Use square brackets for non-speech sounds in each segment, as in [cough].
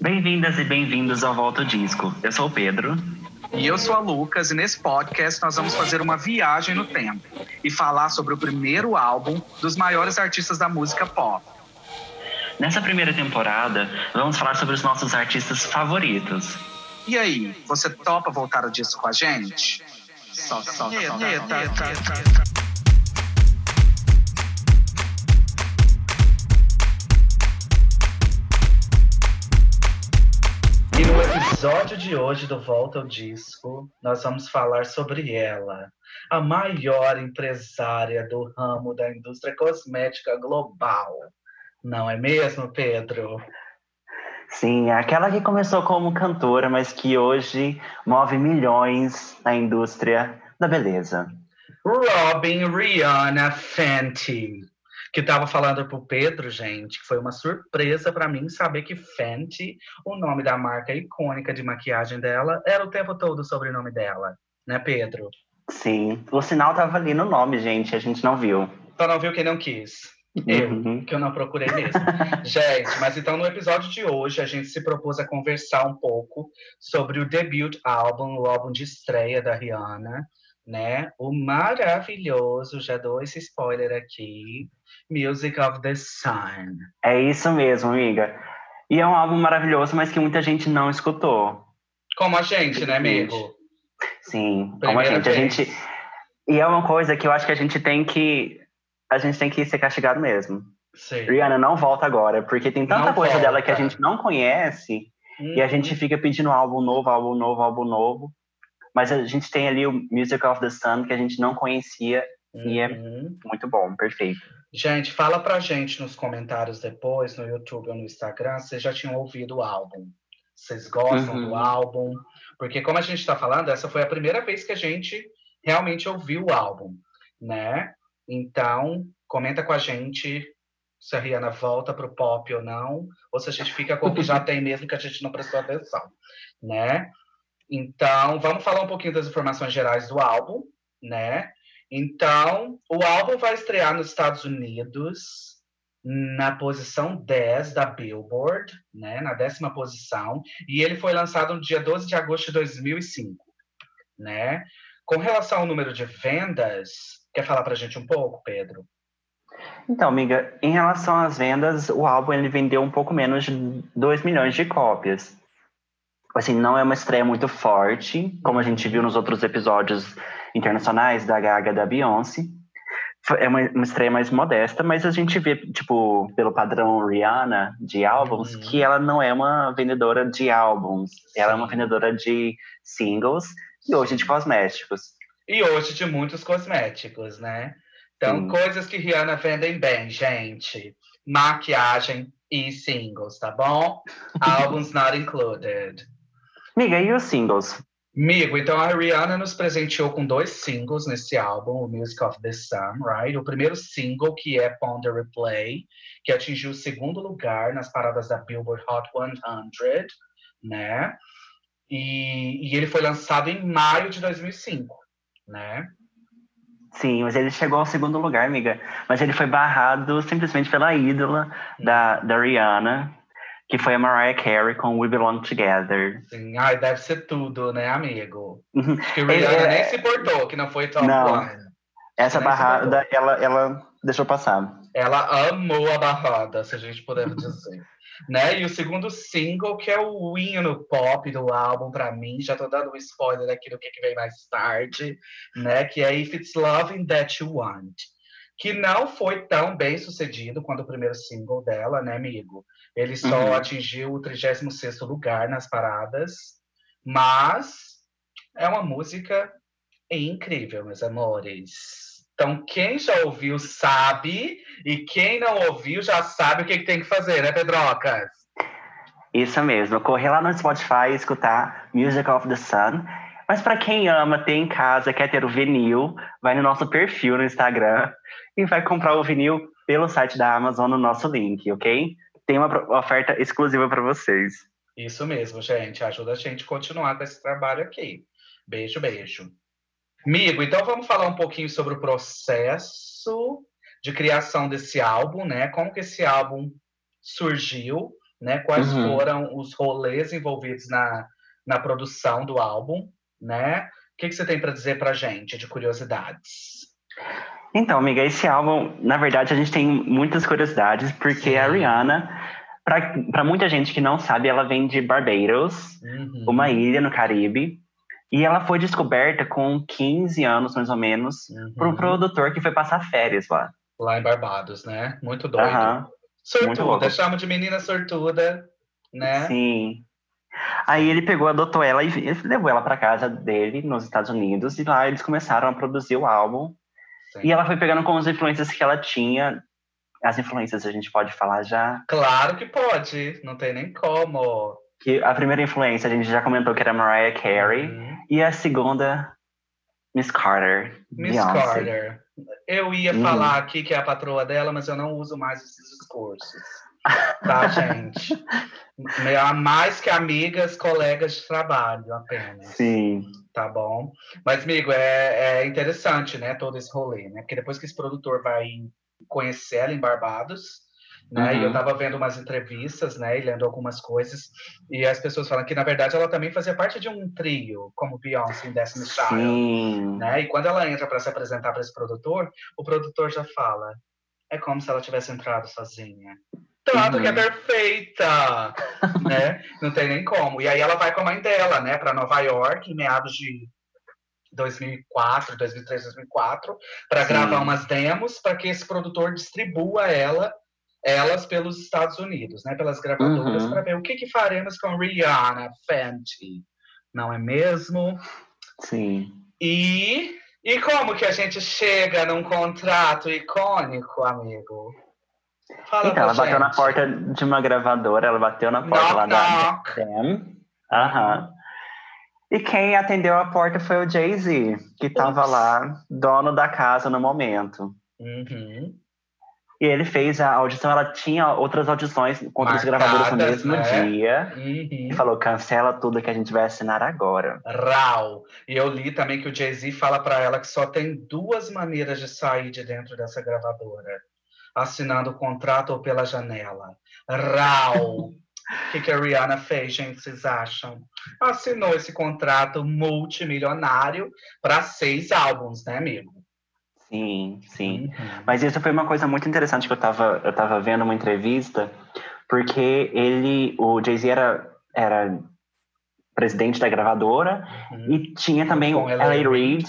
Bem-vindas e bem-vindos ao Volta Disco. Eu sou o Pedro. E eu sou a Lucas, e nesse podcast nós vamos fazer uma viagem no tempo e falar sobre o primeiro álbum dos maiores artistas da música pop. Nessa primeira temporada, vamos falar sobre os nossos artistas favoritos. E aí, você topa voltar o disco com a gente? Solta, solta, solta. E no episódio de hoje do Volta ao Disco, nós vamos falar sobre ela, a maior empresária do ramo da indústria cosmética global. Não é mesmo, Pedro? Sim, aquela que começou como cantora, mas que hoje move milhões na indústria da beleza. Robin Rihanna Fenty. Que estava falando pro Pedro, gente, que foi uma surpresa para mim saber que Fenty, o nome da marca icônica de maquiagem dela, era o tempo todo o sobrenome dela, né, Pedro? Sim, o sinal tava ali no nome, gente, a gente não viu. Só não viu quem não quis. Eu, Uhum. que eu não procurei mesmo. [laughs] gente, mas então no episódio de hoje a gente se propôs a conversar um pouco sobre o debut álbum, o álbum de estreia da Rihanna, né? O maravilhoso, já dou esse spoiler aqui, Music of the Sun. É isso mesmo, amiga. E é um álbum maravilhoso, mas que muita gente não escutou. Como a gente, né, amigo? Sim, como a Primeira gente, a vez. gente. E é uma coisa que eu acho que a gente tem que. A gente tem que ser castigado mesmo. Sim. Rihanna não volta agora, porque tem tanta Não coisa volta. dela que a gente não conhece e a Uhum. gente fica pedindo álbum novo, álbum novo, álbum novo. Mas a gente tem ali o Music of the Sun que a gente não conhecia e é- Uhum. muito bom, perfeito. Gente, fala pra gente nos comentários depois, no YouTube ou no Instagram, se vocês já tinham ouvido o álbum. Vocês gostam Uhum. do álbum? Porque, como a gente tá falando, essa foi a primeira vez que a gente realmente ouviu o álbum, né? Então, comenta com a gente se a Rihanna volta pro pop ou não, ou se a gente fica com o que já tem mesmo que a gente não prestou atenção, né? Então, vamos falar um pouquinho das informações gerais do álbum, né? Então, o álbum vai estrear nos Estados Unidos na posição 10 da Billboard, né, na décima posição, e ele foi lançado no dia 12 de agosto de 2005, né? Com relação ao número de vendas, quer falar pra gente um pouco, Pedro? Então, amiga, em relação às vendas, o álbum ele vendeu um pouco menos de 2 milhões de cópias. Assim, não é uma estreia muito forte, como a gente viu nos outros episódios internacionais da Gaga da Beyoncé. É uma, uma estreia mais modesta, mas a gente vê, tipo, pelo padrão Rihanna de álbuns, Uhum. que ela não é uma vendedora de álbuns, ela é uma Sim. vendedora de singles e hoje de cosméticos. E hoje de muitos cosméticos, né? Então, Sim. coisas que Rihanna vendem bem, gente. Maquiagem e singles, tá bom? [laughs] Albums not included. Amiga, e os singles? Amigo, então a Rihanna nos presenteou com dois singles nesse álbum, o Music of the Sun, right? O primeiro single, que é Ponder Replay, que atingiu o segundo lugar nas paradas da Billboard Hot 100, né? E, e ele foi lançado em maio de 2005, né? Sim, mas ele chegou ao segundo lugar, amiga. Mas ele foi barrado simplesmente pela ídola da, da Rihanna, que foi a Mariah Carey com We Belong Together. Assim, ai, deve ser tudo, né, amigo? Uhum. Acho que Rihanna É, nem é- se importou, que não foi top Não. one. Essa Nem barrada, ela, ela deixou passar. Ela amou a barrada, se a gente puder dizer. [laughs] né? E o segundo single, que é o hino pop do álbum, pra mim, já tô dando um spoiler aqui do que, que vem mais tarde, né? Que é If It's Loving That You Want. Que não foi tão bem sucedido quanto o primeiro single dela, né, amigo? Ele só Uhum. atingiu o 36º lugar nas paradas, mas é uma música incrível, meus amores. Então, quem já ouviu sabe, e quem não ouviu já sabe o que, que tem que fazer, né, Pedrocas? Isso mesmo, correr lá no Spotify e escutar Music of the Sun. Mas para quem ama ter em casa, quer ter o vinil, vai no nosso perfil no Instagram e vai comprar o vinil pelo site da Amazon no nosso link, ok? Tem uma oferta exclusiva para vocês. Isso mesmo, gente. Ajuda a gente a continuar com esse trabalho aqui. Beijo, beijo. Amigo, então vamos falar um pouquinho sobre o processo de criação desse álbum, né? Como que esse álbum surgiu, né? Quais Uhum. foram os rolês envolvidos na, na produção do álbum, né? O que, que você tem para dizer pra gente de curiosidades? Então, amiga, esse álbum, na verdade, a gente tem muitas curiosidades, porque Sim. a Rihanna, para muita gente que não sabe, ela vem de Barbados, Uhum. uma ilha no Caribe, e ela foi descoberta com 15 anos, mais ou menos, Uhum. por um produtor que foi passar férias lá. Lá em Barbados, né? Muito doido. Muito Sortuda, chama de menina sortuda, né? sim. Aí ele pegou, adotou ela e levou ela para casa dele, nos Estados Unidos, e lá eles começaram a produzir o álbum. Sim. E ela foi pegando com as influências que ela tinha. As influências a gente pode falar já. Claro que pode, não tem nem como. Que a primeira influência a gente já comentou que era Mariah Carey. Uhum. E a segunda, Miss Carter. Miss Beyoncé. Carter. Eu ia Uhum. falar aqui que é a patroa dela, mas eu não uso mais esses discursos. Tá, [laughs] gente? Mais que amigas, colegas de trabalho apenas. Sim. Tá bom? Mas, amigo, é, é interessante, né? Todo esse rolê, né? Porque depois que esse produtor vai conhecer ela em Barbados, né? E eu Uhum. tava vendo umas entrevistas, né? E lendo algumas coisas. E as pessoas falam que, na verdade, ela também fazia parte de um trio, como Beyoncé em Destiny's Child. Né? E quando ela entra para se apresentar para esse produtor, o produtor já fala: é como se ela tivesse entrado sozinha. Tanto Uhum. que é perfeita, [laughs] né? Não tem nem como. E aí ela vai com a mãe dela, né, para Nova York em meados de 2004, 2003, 2004, para gravar umas demos para que esse produtor distribua ela elas pelos Estados Unidos, né, pelas gravadoras Uhum. para ver o que que faremos com Rihanna Fenty. Não é mesmo? Sim. E, e como que a gente chega num contrato icônico, amigo? Fala Então, ela bateu na gente. porta de uma gravadora, ela bateu na porta Knock, lá da knock. Them. Aham. E quem atendeu a porta foi o Jay-Z, que tava Ups. lá, dono da casa no momento. Uhum. E ele fez a audição, ela tinha outras audições com outras Marcadas, gravadoras no mesmo né? dia. Uhum. E falou, cancela tudo que a gente vai assinar agora. Rau. E eu li também que o Jay-Z fala pra ela que só tem duas maneiras de sair de dentro dessa gravadora: assinando o contrato ou pela janela. Rau. O que, que a Rihanna fez, gente? Vocês acham? Assinou esse contrato multimilionário para seis álbuns, né, amigo? Sim, sim. Uhum. Mas isso foi uma coisa muito interessante que eu tava, eu tava vendo uma entrevista, porque ele, o Jay-Z era, era presidente da gravadora Uhum. e tinha também Com o L.A. L.A. Reid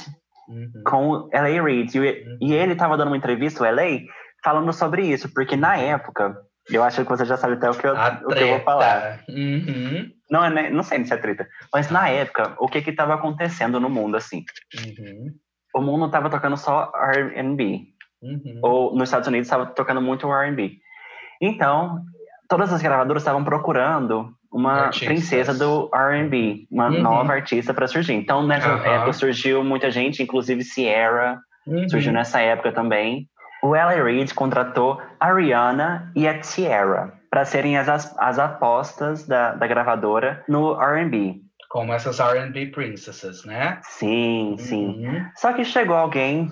Uhum. com o L.A. Reid. E, e ele tava dando uma entrevista, o L.A., falando sobre isso, porque na época, eu acho que você já sabe até o que eu, o que eu vou falar. Uhum. Não, é, não sei se é treta, mas na época, o que que tava acontecendo no mundo, assim? Uhum. O mundo tava tocando só R&B. Uhum. ou nos Estados Unidos estava tocando muito R&B. Então, todas as gravadoras estavam procurando uma Artistas. princesa do R&B, uma Uhum. nova artista para surgir. Então, nessa época surgiu muita gente, inclusive Sierra, Uhum. surgiu nessa época também. O L.A. Reid contratou a Rihanna e a Tiara para serem as, as apostas da, da gravadora no R&B. Como essas R&B princesses, né? Sim, sim. Uhum. Só que chegou alguém,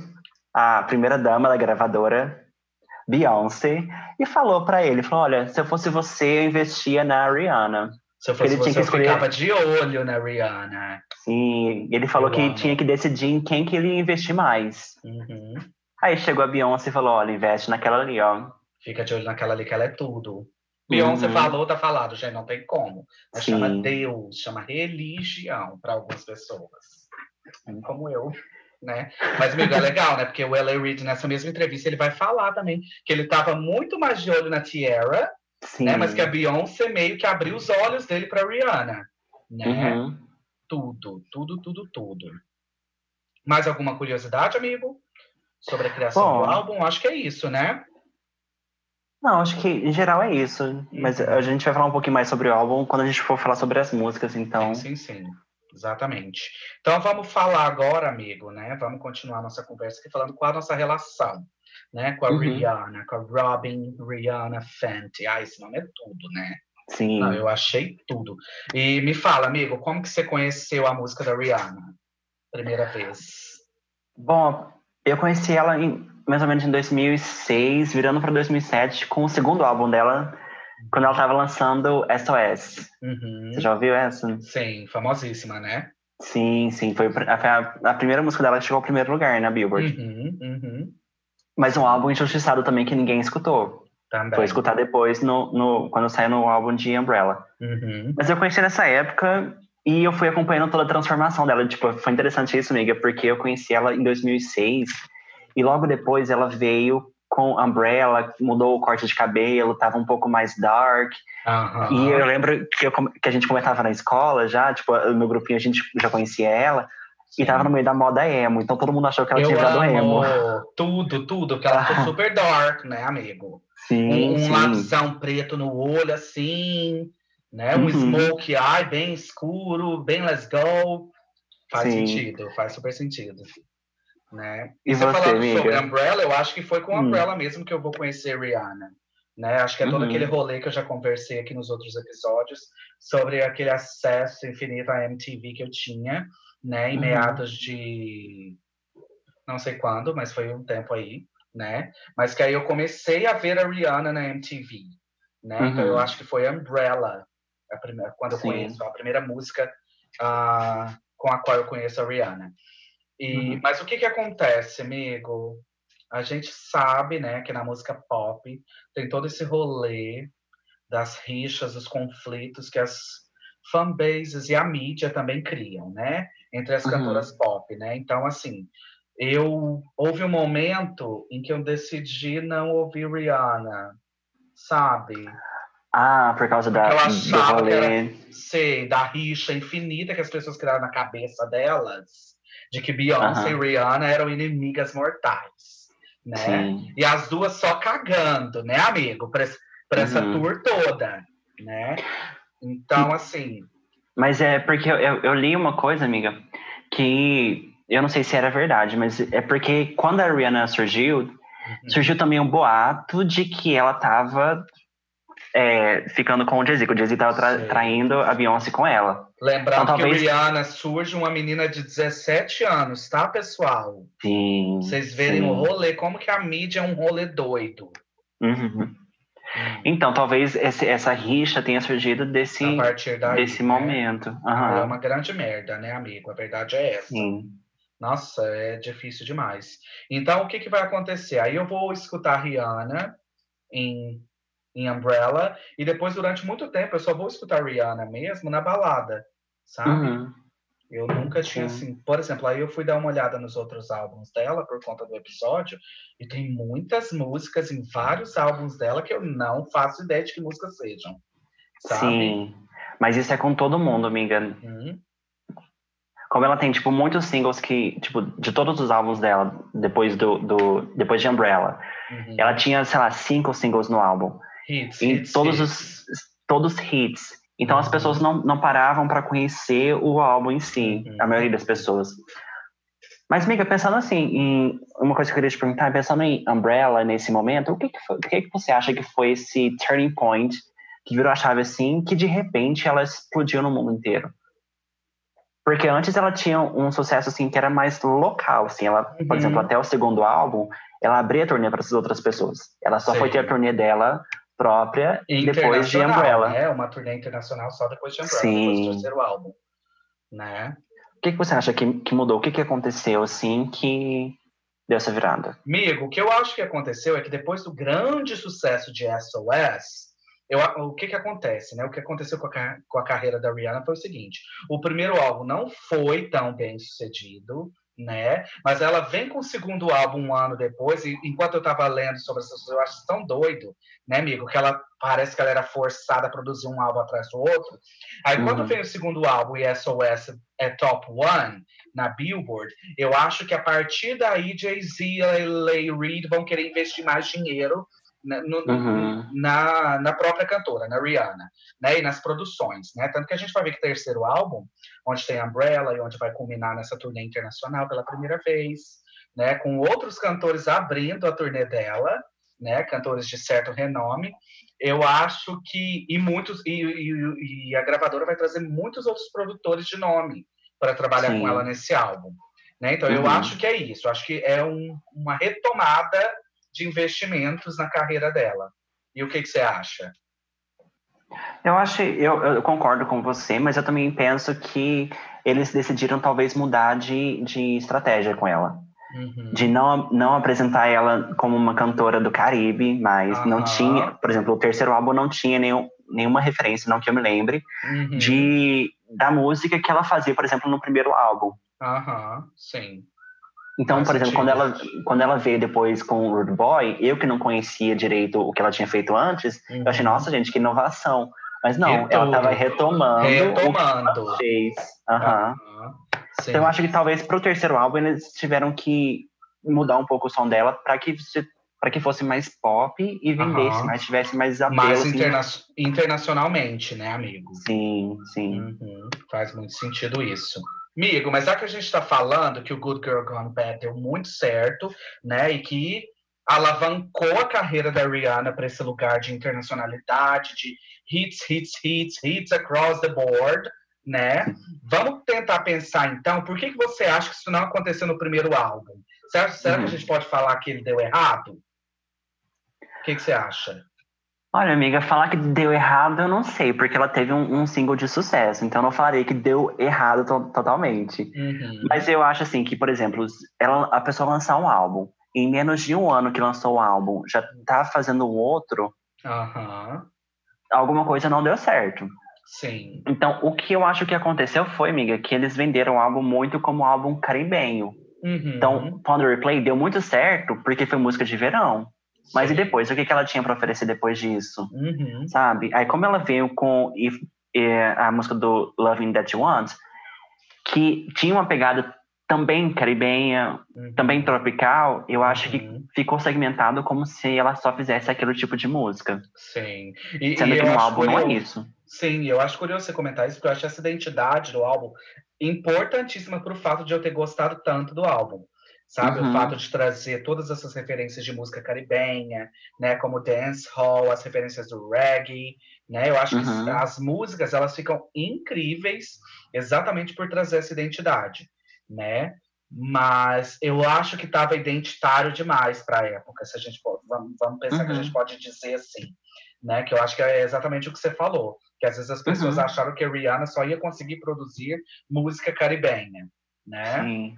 a primeira dama da gravadora, Beyoncé, e falou pra ele, falou, olha, se eu fosse você, eu investia na Rihanna. Se eu fosse Ele tinha você, que eu ficava de olho na Rihanna. Sim, ele falou Eu que amo. tinha que decidir em quem que ele ia investir mais. Uhum. Aí chegou a Beyoncé e falou, olha, investe naquela ali, ó. Fica de olho naquela ali que ela é tudo. Beyoncé Uhum. falou, tá falado, gente, não tem como. Mas Sim. chama Deus, chama religião para algumas pessoas. Como eu, né? Mas, amigo, é legal, né? Porque o L.A. Reid, nessa mesma entrevista, ele vai falar também que ele tava muito mais de olho na Tiara, Sim. né? Mas que a Beyoncé meio que abriu os olhos dele pra Rihanna, né? Uhum. Tudo, tudo, tudo, tudo. Mais alguma curiosidade, amigo? Sobre a criação Bom. do álbum? Acho que é isso, né? Não, acho que em geral é isso. Mas Uhum. a gente vai falar um pouquinho mais sobre o álbum quando a gente for falar sobre as músicas, então. Sim, sim, sim. Exatamente. Então vamos falar agora, amigo, né? Vamos continuar nossa conversa aqui falando qual a nossa relação, né? Com a Uhum. Rihanna, com a Robin Rihanna Fenty. Ah, esse nome é tudo, né? Sim. Não, eu achei tudo. E me fala, amigo, como que você conheceu a música da Rihanna? Primeira vez. Bom, eu conheci ela em, mais ou menos em 2006, virando para 2007, com o segundo álbum dela, quando ela tava lançando SOS. Uhum. Você já ouviu essa? Sim, famosíssima, né? Sim, sim. Foi a, a, primeira música dela que chegou ao primeiro lugar na Billboard. Uhum, uhum. Mas um álbum injustiçado também que ninguém escutou. Também. Foi escutar depois, no, no, quando saiu no álbum de Umbrella. Uhum. Mas eu conheci nessa época e eu fui acompanhando toda a transformação dela. Tipo, foi interessante isso, amiga, porque eu conheci ela em 2006 e logo depois ela veio com Umbrella, mudou o corte de cabelo, tava um pouco mais dark. Uhum. E eu lembro que, eu, que a gente comentava na escola já, tipo, o meu grupinho a gente já conhecia ela. Sim. E tava no meio da moda emo, então todo mundo achou que ela eu tinha virado emo. Tudo, tudo, porque ela ficou [laughs] super dark, né, amigo? Sim, um, um sim. preto no olho, assim, né? Um Uhum. smoke eye bem escuro, bem let's go. Faz Sim. sentido, faz super sentido. Né? E você você, falando amiga? sobre Umbrella, eu acho que foi com Hum. Umbrella mesmo que eu vou conhecer Rihanna. Né? Acho que é todo Uhum. aquele rolê que eu já conversei aqui nos outros episódios sobre aquele acesso infinito à MTV que eu tinha, né? Em Uhum. meados de não sei quando, mas foi um tempo aí, né? Mas que aí eu comecei a ver a Rihanna na MTV, né? Então eu Uhum. acho que foi Umbrella, primeira, quando eu Sim. conheço, a primeira música ah, com a qual eu conheço a Rihanna. E, Uhum. Mas o que que acontece, amigo? A gente sabe, né, que na música pop tem todo esse rolê das rixas, os conflitos que as fanbases e a mídia também criam, né? Entre as Uhum. cantoras pop, né? Então, assim, eu houve um momento em que eu decidi não ouvir Rihanna, sabe? Ah, por causa da, do achava que rolê. Sei, da rixa infinita que as pessoas criaram na cabeça delas, de que Beyoncé Aham. e Rihanna eram inimigas mortais, né? Sim. E as duas só cagando, né, amigo? Pra, pra essa Uhum. tour toda, né? Então, assim, Mas é porque eu, eu, eu li uma coisa, amiga, que eu não sei se era verdade, mas é porque quando a Rihanna surgiu, uhum, surgiu também um boato de que ela tava é, ficando com o Jay-Z, que o Jay-Z tava tra- traindo a Beyoncé com ela. lembrando Então, que talvez- Rihanna surge uma menina de 17 anos, tá, pessoal? Sim. Vocês verem sim. o rolê, como que a mídia é um rolê doido. Uhum. Hum, Então, talvez esse- essa rixa tenha surgido desse, a daí, desse né? momento. Aham. É uma grande merda, né, amigo? A verdade é essa. Sim. Nossa, é difícil demais. Então, o que, que vai acontecer? Aí eu vou escutar Rihanna em, em Umbrella, e depois, durante muito tempo, eu só vou escutar Rihanna mesmo na balada, sabe? Uhum. Eu nunca tinha, Sim. assim... Por exemplo, aí eu fui dar uma olhada nos outros álbuns dela, por conta do episódio, e tem muitas músicas em vários álbuns dela que eu não faço ideia de que músicas sejam, sabe? Sim. Mas isso é com todo mundo, amiga. Uhum. Como ela tem, tipo, muitos singles que, tipo, de todos os álbuns dela, depois do, do depois de Umbrella, Uhum. ela tinha, sei lá, cinco singles no álbum. Hits, E hits, todos hits. os todos hits. Então as pessoas não, não paravam para conhecer o álbum em si, Uhum. a maioria das pessoas. Mas, amiga, pensando assim, em uma coisa que eu queria te perguntar, pensando em Umbrella nesse momento, o que, que, foi- o que, que você acha que foi esse turning point que virou a chave assim, que de repente ela explodiu no mundo inteiro? Porque antes ela tinha um sucesso assim que era mais local, assim, ela, por Uhum. exemplo, até o segundo álbum, ela abria a turnê para essas outras pessoas. Ela só foi ter a turnê dela própria depois de Umbrella. Né? Uma turnê internacional só depois de Umbrella, Sim. depois do terceiro álbum. Né? O que, que você acha que, que mudou? O que, que aconteceu assim que deu essa virada? Amigo, o que eu acho que aconteceu é que depois do grande sucesso de SOS, eu, o que que acontece, né? O que aconteceu com a, com a carreira da Rihanna foi o seguinte: o primeiro álbum não foi tão bem sucedido, né? Mas ela vem com o segundo álbum um ano depois, e enquanto eu tava lendo sobre essas coisas, eu acho tão doido, né, amigo? Que ela parece que ela era forçada a produzir um álbum atrás do outro. Aí quando Uhum. vem o segundo álbum e SOS é top one na Billboard, eu acho que a partir daí Jay-Z e Lay Reid vão querer investir mais dinheiro na, no- Uhum. na, na própria cantora, na Rihanna, né? E nas produções, né? Tanto que a gente vai ver que o terceiro álbum, onde tem Umbrella e onde vai culminar nessa turnê internacional pela primeira vez, né? Com outros cantores abrindo a turnê dela, né? Cantores de certo renome. Eu acho que e muitos e, e- e a gravadora vai trazer muitos outros produtores de nome para trabalhar Sim. com ela nesse álbum, né? Então eu Uhum. acho que é isso. Eu acho que é um- uma retomada de investimentos na carreira dela. E o que, que você acha? Eu acho, eu, eu, concordo com você, mas eu também penso que eles decidiram talvez mudar de, de estratégia com ela. Uhum. De não, não apresentar ela como uma cantora do Caribe, mas uhum. não tinha, por exemplo, o terceiro álbum não tinha nenhum, nenhuma referência, não que eu me lembre, uhum. de, da música que ela fazia, por exemplo, no primeiro álbum. Aham, sim. Então, Faz por exemplo, quando ela, quando ela veio depois com o Rude Boy, eu que não conhecia direito o que ela tinha feito antes, eu achei, uhum. nossa, gente, que inovação. Mas não, Retorno. ela estava retomando, retomando. o que fez. Uhum. Uhum. Então eu acho que talvez para o terceiro álbum eles tiveram que mudar um pouco o som dela para que para que fosse mais pop e vendesse, mas tivesse mais apelo. Mais assim. interna internacionalmente, né, amigo? Sim, sim. Uhum. Faz muito sentido isso. Amigo, mas já que a gente está falando que o Good Girl Gone Bad deu muito certo, né, e que alavancou a carreira da Rihanna para esse lugar de internacionalidade, de hits, hits, hits, hits across the board, né? Vamos tentar pensar então, por que, que você acha que isso não aconteceu no primeiro álbum? Será, será uhum. que a uhum. gente pode falar que ele deu errado? O que, que você acha? Olha, amiga, falar que deu errado eu não sei, porque ela teve um, um single de sucesso, então eu não falarei que deu errado to totalmente. Uhum. Mas eu acho assim que, por exemplo, ela, a pessoa lançar um álbum, em menos de um ano que lançou o álbum, já tá fazendo um outro, uhum. alguma coisa não deu certo. Sim. Então, o que eu acho que aconteceu foi, amiga, que eles venderam o álbum muito como álbum caribenho. Uhum. Então, Pond Replay deu muito certo porque foi música de verão. Mas e depois? O que, que ela tinha para oferecer depois disso? Uhum. Sabe? Aí, como ela veio com If, eh, a música do Loving That You Want, que tinha uma pegada também caribenha, uhum. também tropical, eu acho que uhum. ficou segmentado como se ela só fizesse aquele tipo de música. Sim. E, Sendo e que no álbum curioso, não é isso. Sim, eu acho curioso você comentar isso, porque eu acho essa identidade do álbum importantíssima para o fato de eu ter gostado tanto do álbum. Sabe, uhum. o fato de trazer todas essas referências de música caribenha, né, como dance hall, as referências do reggae, né? Eu acho uhum. que as músicas elas ficam incríveis exatamente por trazer essa identidade né? Mas eu acho que estava identitário demais para a época, se a gente pode, vamos, vamos pensar uhum. que a gente uhum. pode dizer assim, né? Que eu acho que é exatamente o que você falou, que às vezes as pessoas uhum. acharam que a Rihanna só ia conseguir produzir música caribenha, né? Sim.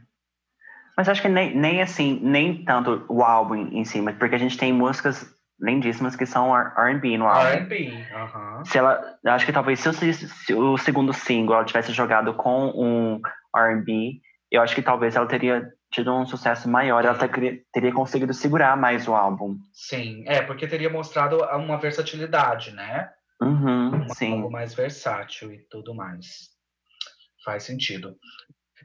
Mas acho que nem, nem assim, nem tanto o álbum em cima, porque a gente tem músicas lindíssimas que são R&B no álbum. R&B, uhum. Se ela, acho que talvez se o, se o segundo single ela tivesse jogado com um R&B, eu acho que talvez ela teria tido um sucesso maior, ela teria, teria conseguido segurar mais o álbum. Sim, é, porque teria mostrado uma versatilidade, né? Uhum, uma, sim. Algo mais versátil e tudo mais. Faz sentido.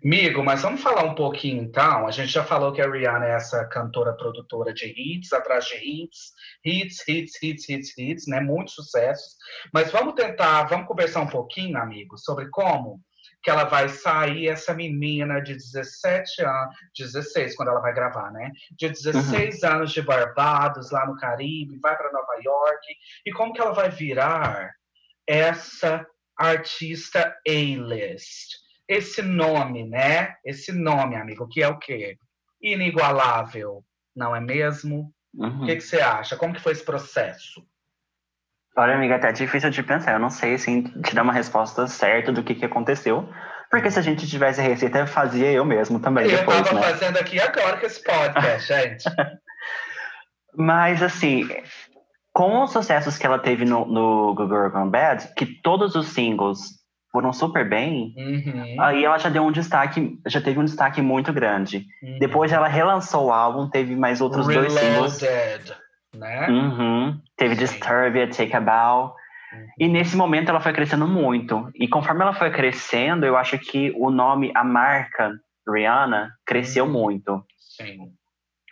Amigo, mas vamos falar um pouquinho então. A gente já falou que a Rihanna é essa cantora produtora de hits, atrás de hits, hits, hits, hits, hits, hits, né? Muitos sucessos. Mas vamos tentar, vamos conversar um pouquinho, amigo, sobre como que ela vai sair, essa menina de 17 anos, 16, quando ela vai gravar, né? De 16 uhum. anos de Barbados, lá no Caribe, vai para Nova York, e como que ela vai virar essa artista A-list? Esse nome, né? Esse nome, amigo, que é o quê? Inigualável, não é mesmo? Uhum. O que, que você acha? Como que foi esse processo? Olha, amiga, até é difícil de pensar. Eu não sei, assim, te dar uma resposta certa do que, que aconteceu. Porque se a gente tivesse receita, eu fazia eu mesmo também eu depois, tava né? fazendo aqui agora com esse podcast, gente. [laughs] Mas, assim, com os sucessos que ela teve no, no Google Gone Bad, que todos os singles foram super bem, uhum. aí ela já deu um destaque, já teve um destaque muito grande. Uhum. Depois ela relançou o álbum, teve mais outros Reloaded. dois singles né? Uhum. Teve Disturbia, Take a Bow. Uhum. E nesse momento ela foi crescendo muito. E conforme ela foi crescendo, eu acho que o nome, a marca Rihanna, cresceu uhum. muito. Sim.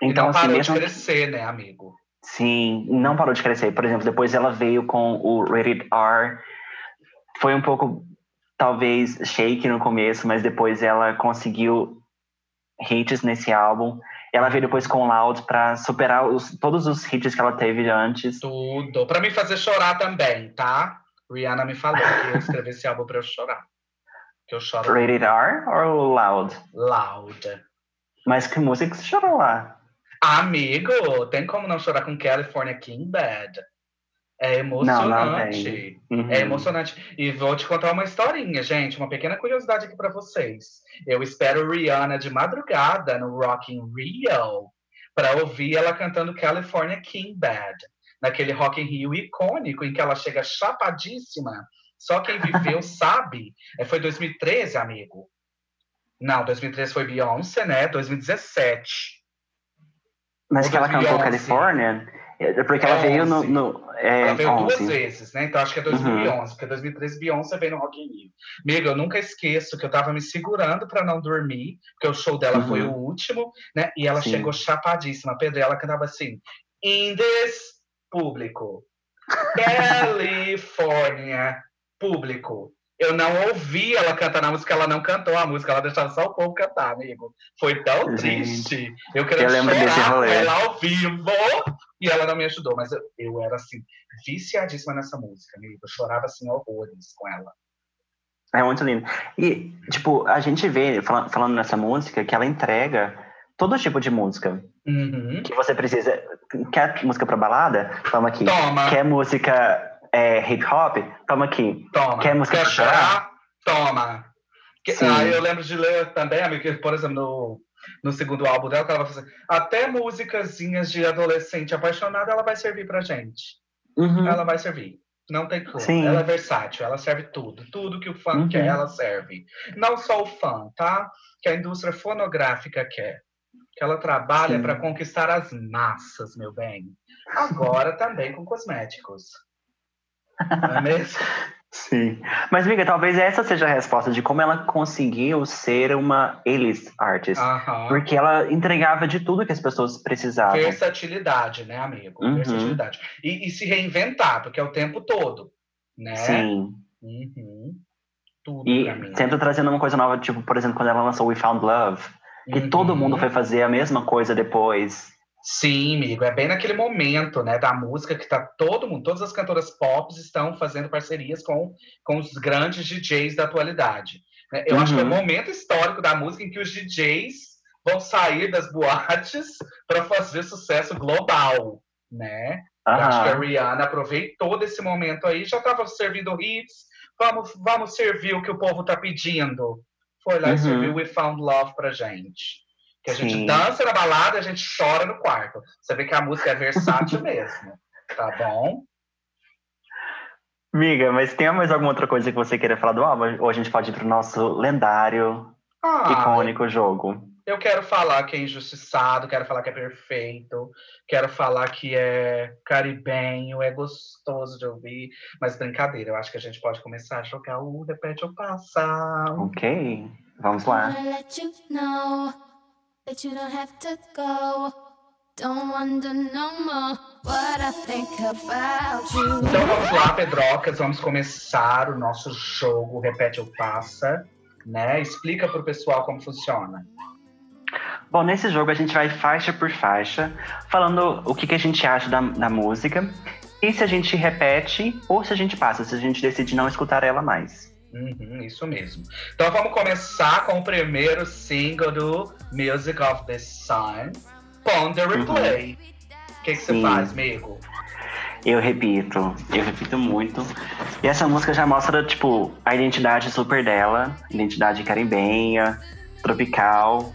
Então, e não assim, parou mesmo... de crescer, né, amigo? Sim, não parou de crescer. Por exemplo, depois ela veio com o Rated R. Foi um pouco, talvez, shake no começo, mas depois ela conseguiu hits nesse álbum. Ela veio depois com Loud para superar os, todos os hits que ela teve antes. Tudo. Para me fazer chorar também, tá? Rihanna me falou que ia escrever esse álbum para eu chorar. Que eu choro. Rated R ou Loud? Loud. Mas que música que você chorou lá? Amigo, tem como não chorar com California King Bad? É emocionante. Não, não uhum. É emocionante. E vou te contar uma historinha, gente. Uma pequena curiosidade aqui para vocês. Eu espero Rihanna de madrugada no Rock in Rio para ouvir ela cantando California King Bad. Naquele Rock in Rio icônico em que ela chega chapadíssima. Só quem viveu [laughs] sabe. É, foi 2013, amigo. Não, 2013 foi Beyoncé, né? 2017. Mas Ou que ela cantou California? É porque ela é veio no. no é, ela veio 11. duas vezes, né? Então acho que é 2011, uhum. porque 2013 Beyoncé veio no Rock in Rio. Amiga, eu nunca esqueço que eu tava me segurando para não dormir, porque o show dela uhum. foi o último, né? E ela Sim. chegou chapadíssima. Pedro, ela cantava assim: In this público, [laughs] California, público. Eu não ouvi ela cantar na música, ela não cantou a música, ela deixava só o povo cantar, amigo. Foi tão Gente, triste. Eu queria eu chorar com ela ao vivo e ela não me ajudou. Mas eu, eu era, assim, viciadíssima nessa música, amigo. Eu chorava, assim, horrores com ela. É muito lindo. E, tipo, a gente vê, falando nessa música, que ela entrega todo tipo de música uhum. que você precisa. Quer música pra balada? Toma aqui. Toma. Quer música é, hip hop, toma aqui. Toma. Quer música Quer chorar? Toma. Que, ah, eu lembro de ler também, amigo, por exemplo, no, no segundo álbum dela, que ela vai fazer, até músicasinhas de adolescente apaixonada, ela vai servir pra gente. Uhum. Ela vai servir. Não tem como. Sim. Ela é versátil, ela serve tudo. Tudo que o fã uhum. quer, ela serve. Não só o fã, tá? Que a indústria fonográfica quer. Que ela trabalha para conquistar as massas, meu bem. Agora também com cosméticos. Não é mesmo? Sim. Mas, amiga, talvez essa seja a resposta de como ela conseguiu ser uma A-list artist. Porque ela entregava de tudo que as pessoas precisavam. Versatilidade, né, amigo? Uhum. Versatilidade. E, e, se reinventar, porque é o tempo todo, né? Sim. Uhum. Tudo e sempre trazendo uma coisa nova, tipo, por exemplo, quando ela lançou We Found Love, que uhum. todo mundo foi fazer a mesma coisa depois. Sim, amigo, é bem naquele momento, né, da música que tá todo mundo, todas as cantoras pop estão fazendo parcerias com, com os grandes DJs da atualidade. Né? Eu uhum. acho que é o uhum. momento histórico da música em que os DJs vão sair das boates [laughs] para fazer sucesso global, né? Uhum. Acho que a Rihanna aproveitou desse momento aí, já estava servindo hits, vamos, vamos servir o que o povo tá pedindo. Foi lá uhum. e serviu We Found Love pra gente. Que a gente Sim. dança na balada, a gente chora no quarto. Você vê que a música é versátil [laughs] mesmo. Tá bom? Miga, mas tem mais alguma outra coisa que você queira falar do álbum? Ou a gente pode ir pro nosso lendário, ah, icônico jogo? Eu quero falar que é injustiçado, quero falar que é perfeito, quero falar que é caribenho, é gostoso de ouvir, mas brincadeira, eu acho que a gente pode começar a jogar o Repete ou Passa. Ok, vamos lá that you don't have to go. Don't wonder no more what I think about you. Então vamos lá, Pedrocas, vamos começar o nosso jogo Repete ou Passa, né? Explica pro pessoal como funciona. Bom, nesse jogo a gente vai faixa por faixa, falando o que, que a gente acha da, da música e se a gente repete ou se a gente passa, se a gente decide não escutar ela mais. Uhum, isso mesmo. Então vamos começar com o primeiro single do Music of the Sun, Ponder Replay. Uhum. O que, você faz, amigo? Eu repito, eu repito muito. E essa música já mostra, tipo, a identidade super dela, identidade caribenha, tropical.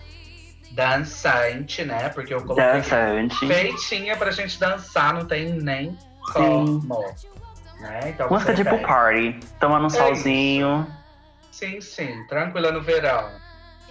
Dançante, né? Porque eu coloquei Dançante. feitinha pra gente dançar, não tem nem como. Né? Então, Música de pool party, tomando um é solzinho. Isso. Sim, sim, tranquila no verão.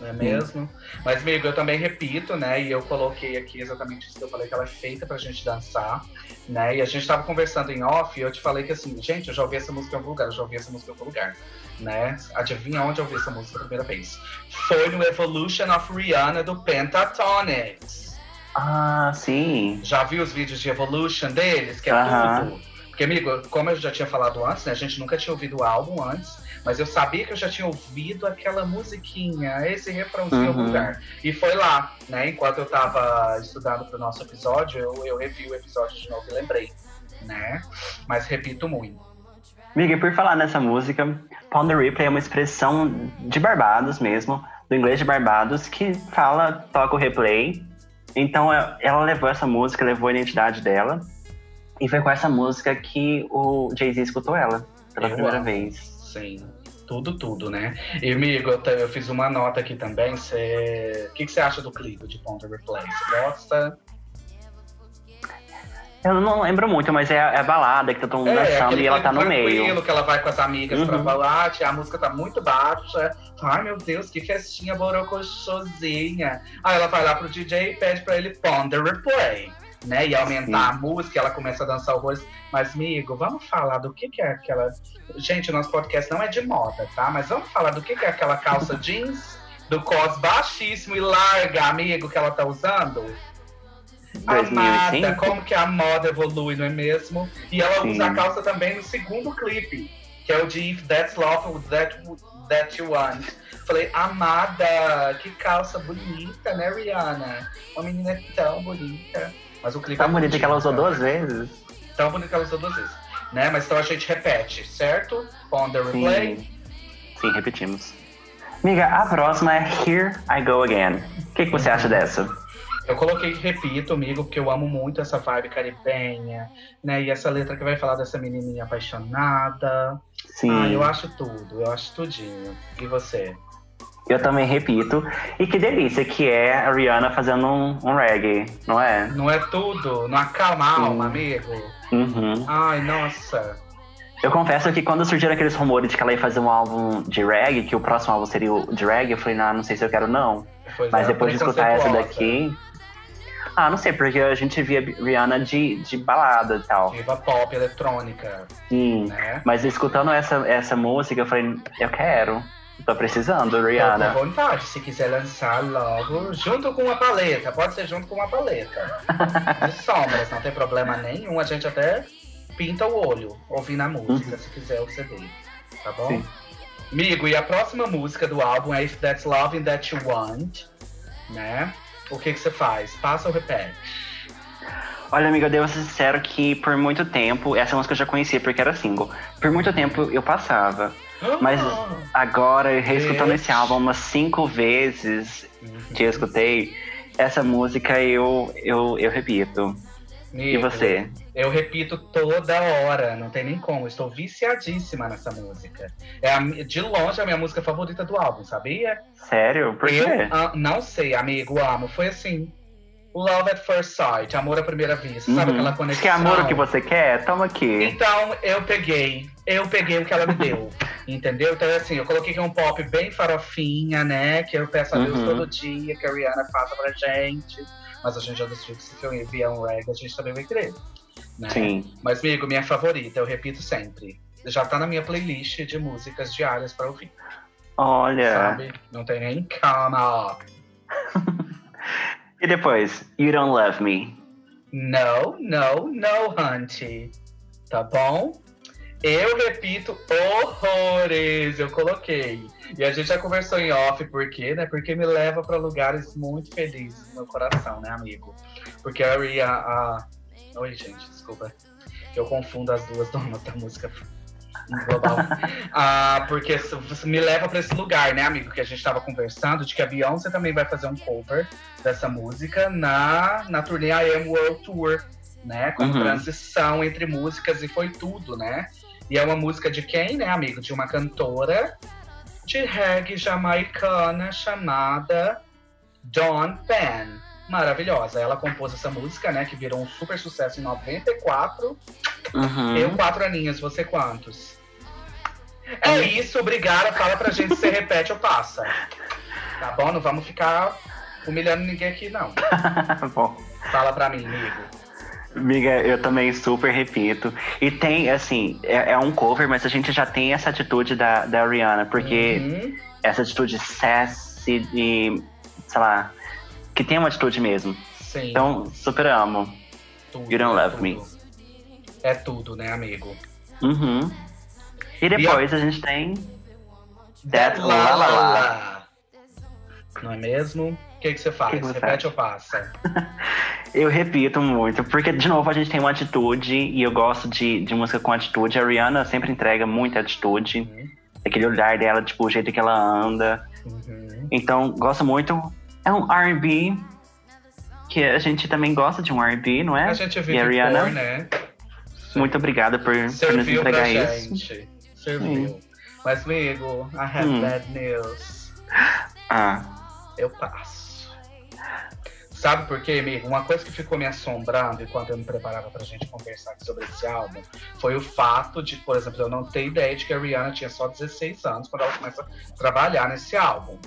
Não é sim. mesmo? Mas, amigo, eu também repito, né? E eu coloquei aqui exatamente isso que eu falei, que ela é feita pra gente dançar, né? E a gente tava conversando em off e eu te falei que assim, gente, eu já ouvi essa música em algum lugar, eu já ouvi essa música em algum lugar, né? Adivinha onde eu ouvi essa música a primeira vez? Foi no Evolution of Rihanna do Pentatonix. Ah, sim. Já viu os vídeos de Evolution deles? Que é uh -huh. tudo porque, amigo, como eu já tinha falado antes, né, a gente nunca tinha ouvido o álbum antes, mas eu sabia que eu já tinha ouvido aquela musiquinha, esse refrãozinho em algum uhum. lugar. E foi lá, né? Enquanto eu tava estudando pro nosso episódio, eu, eu revi o episódio de novo e lembrei, né? Mas repito muito. Amiga, por falar nessa música, Pound Replay é uma expressão de Barbados mesmo, do inglês de Barbados, que fala, toca o replay. Então ela levou essa música, levou a identidade dela E foi com essa música que o Jay-Z escutou ela pela Eu primeira amo. vez. Sim. Tudo, tudo, né? E, amigo, eu, eu fiz uma nota aqui também. Cê... O que, você acha do clipe de Ponta Replay? Você gosta? Eu não lembro muito, mas é, é a balada que tá todo mundo dançando aquele e ela clipe tá no tranquilo, meio. que ela vai com as amigas pra Uhum. balate, a música tá muito baixa. Ai, meu Deus, que festinha borocochosinha. Aí ela vai lá pro DJ e pede pra ele Ponder Replay. Né, e aumentar a música, ela começa a dançar horrores. Mas, amigo, vamos falar do que, que é aquela. Gente, o nosso podcast não é de moda, tá? Mas vamos falar do que, que é aquela calça [laughs] jeans do cos baixíssimo e larga, amigo, que ela tá usando? 2005? Amada, como que a moda evolui, não é mesmo? E ela Sim. usa a calça também no segundo clipe, que é o de If That's Lawful, That, that You Want. Falei, amada, que calça bonita, né, Rihanna? Uma menina tão bonita. Mas o clipe Tá é bonita que ela usou bonito, duas vezes. Tão bonita que ela usou duas vezes. Né? Mas então a gente repete, certo? On the replay. Sim. Sim, repetimos. Amiga, a próxima é Here I Go Again. O que, que você acha dessa? Eu coloquei que repito, amigo, porque eu amo muito essa vibe caribenha, né? E essa letra que vai falar dessa menininha apaixonada. Sim, Ah, eu... acho tudo, eu acho tudinho. E você? Também repito. E que delícia que é a Rihanna fazendo um, um reggae, não é? Não é tudo? Não acalma a alma, amigo? Uhum. Ai, nossa. Eu confesso que quando surgiram aqueles rumores de que ela ia fazer um álbum de reggae, que o próximo álbum seria o de reggae, eu falei, não, não sei se eu quero não. Pois Mas é, depois de escutar essa daqui. Ah, não sei, porque a gente via Rihanna de, de balada e tal. Diva pop, eletrônica, Sim. né? Mas escutando essa, essa música, eu falei, eu quero. Tô precisando, Tô Rihanna. com vontade, se quiser lançar logo, junto com uma paleta, pode ser junto com uma paleta. [laughs] De sombras, não tem problema nenhum, a gente até pinta o olho ouvindo a música, se quiser o CD. Tá bom? Sim. Amigo, e a próxima música do álbum é If That's Loving That You Want, né? O que que você faz? Passa ou repete? Olha, amiga, eu devo ser sincero que por muito tempo, essa música eu já conhecia porque era single. Por muito tempo eu passava. Mas agora, reescutando esse álbum umas cinco vezes que eu escutei, essa música eu, eu, eu repito. E Amigo, você? Eu repito toda hora, não tem nem como. Estou viciadíssima nessa música. É a de longe a minha música favorita do álbum, sabia? Sério? Por eu quê? ah, não sei, amigo, amo. Foi assim. Love at first sight, amor à primeira vista. Sabe Uhum. aquela Se conexão? que é amor o que você quer, toma aqui. Então, eu peguei. Eu peguei o que ela me deu. [laughs] entendeu? Então, assim, eu coloquei que é um pop bem farofinha, né? Que eu peço a Deus Uhum. todo dia, que a Rihanna faça pra gente. Mas a gente já decidiu que se eu vier um reggae, a gente também vai querer. Né? Sim. Mas, amigo, minha favorita, eu repito sempre. Já tá na minha playlist de músicas diárias pra ouvir, Olha. sabe? Não tem nem calma. [laughs] E depois, You Don't Love Me. No, no, no, Hunty. Tá bom? Eu repito horrores, eu coloquei. E a gente já conversou em off, por quê, né? Porque me leva pra lugares muito felizes no meu coração, né, amigo? Porque a Ria. A... Oi, gente, desculpa. Eu confundo as duas [laughs] donas da música. [laughs] ah, porque isso me leva pra esse lugar, né, amigo? Que a gente tava conversando, de que a Beyoncé também vai fazer um cover dessa música na, na turnê I Am World Tour, né? Com Uhum. transição entre músicas e foi tudo, né? E é uma música de quem, né, amigo? De uma cantora de reggae jamaicana chamada Dawn Penn. Maravilhosa. Ela compôs essa música, né? Que virou um super sucesso em 94. Uhum. Eu, quatro aninhos, você quantos? É isso, obrigada. Fala pra gente se você repete ou passa. Tá bom? Não vamos ficar humilhando ninguém aqui, não. [laughs] Bom. Fala pra mim, amigo. Amiga, eu também super repito. E tem, assim, é, é um cover, mas a gente já tem essa atitude da, da Rihanna, porque Uhum. essa atitude sassy e, sei lá, que tem uma atitude mesmo. Sim. Então, super amo. tudo, You Don't é Love Me. tudo. É tudo, né, amigo? Uhum. E depois a gente tem That La La La. Não é mesmo? O que, que você faz? que você Repete ou passa? [laughs] Eu repito muito, porque de novo a gente tem uma atitude e eu gosto de, de música com atitude. A Rihanna sempre entrega muita atitude, Uhum. aquele olhar dela, tipo, o jeito que ela anda. Uhum. Então, gosto muito. É um RB, que a gente também gosta de um RB, não é? A gente E vive a Rihanna? por, né? Muito obrigada por, por nos entregar isso. gente. Serviu. Mas, amigo, I have Hum. bad news. Ah, Eu passo. Sabe por quê, amigo? Uma coisa que ficou me assombrando enquanto eu me preparava pra gente conversar aqui sobre esse álbum foi o fato de, por exemplo, eu não ter ideia de que a Rihanna tinha só 16 anos quando ela começa a trabalhar nesse álbum.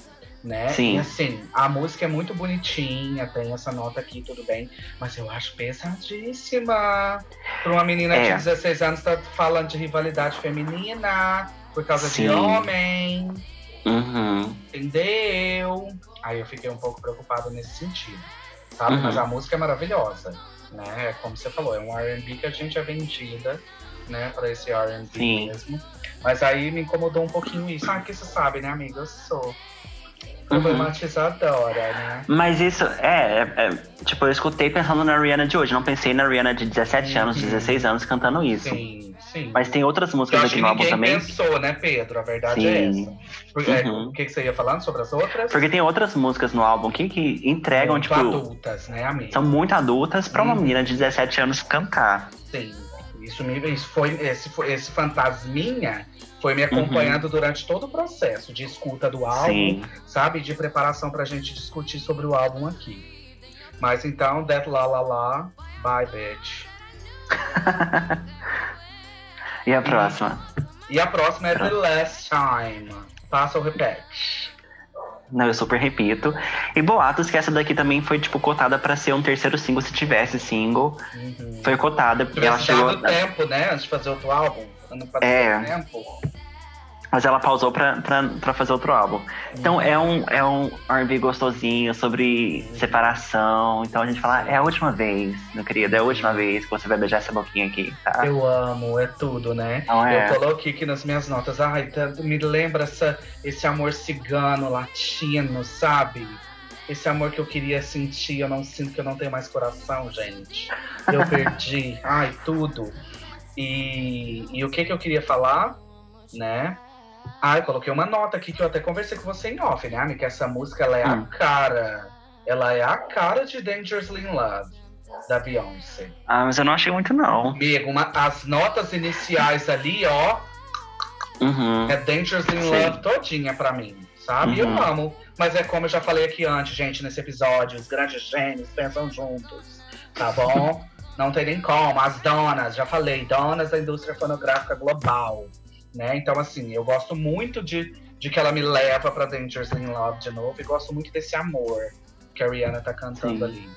Né? Sim. E assim, a música é muito bonitinha, tem essa nota aqui, tudo bem, mas eu acho pesadíssima. Pra uma menina É. de 16 anos tá falando de rivalidade feminina por causa Sim. de homem. uhum. Entendeu? Aí eu fiquei um pouco preocupado nesse sentido, sabe? Uhum. Mas a música é maravilhosa, né? Como você falou, é um R&B que a gente é vendida, né? Pra esse R&B mesmo. Mas aí me incomodou um pouquinho isso. Ah, que você sabe, né, amiga? Eu sou Uhum. problematizadora, né? Mas isso, é, é, é, Tipo, eu escutei pensando na Rihanna de hoje. Não pensei na Rihanna de 17 anos, Uhum. 16 anos cantando isso. Sim, sim. Mas tem outras músicas aqui no álbum também. pensou, né, Pedro? A verdade é Sim. essa. Porque, é, Uhum. o que, que você ia falando sobre as outras? Porque tem outras músicas no álbum que, que entregam, Muito tipo. adultas, né, amiga? São muito adultas pra uma Uhum. menina de 17 anos cantar. Sim. Isso, me, isso foi, esse, esse fantasminha foi me acompanhando durante todo o processo de escuta do álbum, Sim. sabe? De preparação pra gente discutir sobre o álbum aqui. Mas então, That La La La, bye, bitch. [laughs] E a próxima? E a próxima é The Last Time. Passa ou repete? Não, eu super repito. E boatos que essa daqui também foi, tipo, cotada pra ser um terceiro single se tivesse single. Uhum. Foi cotada, porque ela chegou. tempo, né? Antes de fazer outro álbum. É. tempo. Mas ela pausou pra, pra, pra fazer outro álbum. Então é um, é um RB gostosinho sobre separação. Então a gente fala, é a última vez, meu querido, é a última vez que você vai beijar essa boquinha aqui, tá? Eu amo, é tudo, né? Não é? Eu coloquei aqui nas minhas notas. Ai, tá- me lembra essa, esse amor cigano, latino, sabe? Esse amor que eu queria sentir, eu não sinto que eu não tenho mais coração, gente. Eu perdi. [laughs] Ai, tudo. E, e o que que eu queria falar, né? Ai, coloquei uma nota aqui que eu até conversei com você em off, né, amiga? Que essa música, ela é Hum. a cara. Ela é a cara de Dangerously in Love, da Beyoncé. Ah, mas eu não achei muito, não. Amigo, uma- as notas iniciais ali, ó, Uhum. é Dangerously in Sim. Love todinha pra mim, sabe? Uhum. Eu amo. Mas é como eu já falei aqui antes, gente, nesse episódio, os grandes gênios pensam juntos, tá bom? [laughs] Não tem nem como. As donas, já falei, donas da indústria fonográfica global, né? Então, assim, eu gosto muito de, de que ela me leva pra Dangerously in Love de novo e gosto muito desse amor que a Rihanna tá cantando Sim. ali,